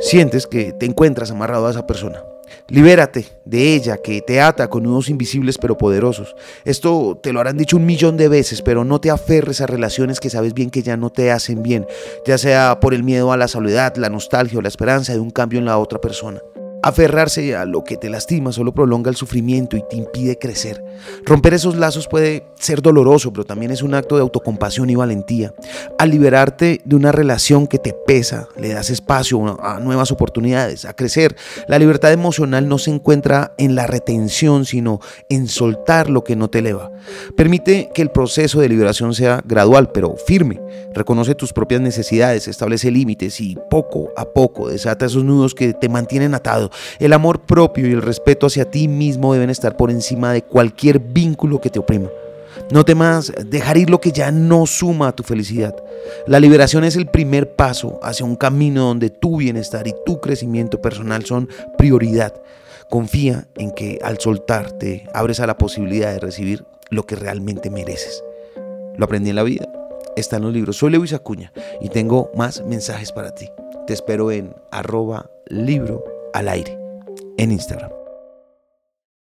Sientes que te encuentras amarrado a esa persona. Libérate de ella que te ata con nudos invisibles pero poderosos. Esto te lo harán dicho un millón de veces, pero no te aferres a relaciones que sabes bien que ya no te hacen bien, ya sea por el miedo a la soledad, la nostalgia o la esperanza de un cambio en la otra persona. Aferrarse a lo que te lastima solo prolonga el sufrimiento y te impide crecer. Romper esos lazos puede ser doloroso, pero también es un acto de autocompasión y valentía. Al liberarte de una relación que te pesa, le das espacio a nuevas oportunidades, a crecer. La libertad emocional no se encuentra en la retención, sino en soltar lo que no te eleva. Permite que el proceso de liberación sea gradual, pero firme. Reconoce tus propias necesidades, establece límites y poco a poco desata esos nudos que te mantienen atado el amor propio y el respeto hacia ti mismo deben estar por encima de cualquier vínculo que te oprima. No temas dejar ir lo que ya no suma a tu felicidad. La liberación es el primer paso hacia un camino donde tu bienestar y tu crecimiento personal son prioridad. Confía en que al soltarte abres a la posibilidad de recibir lo que realmente mereces. Lo aprendí en la vida. Está en los libros. Soy Lewis Acuña y tengo más mensajes para ti. Te espero en arroba libro al aire en Instagram.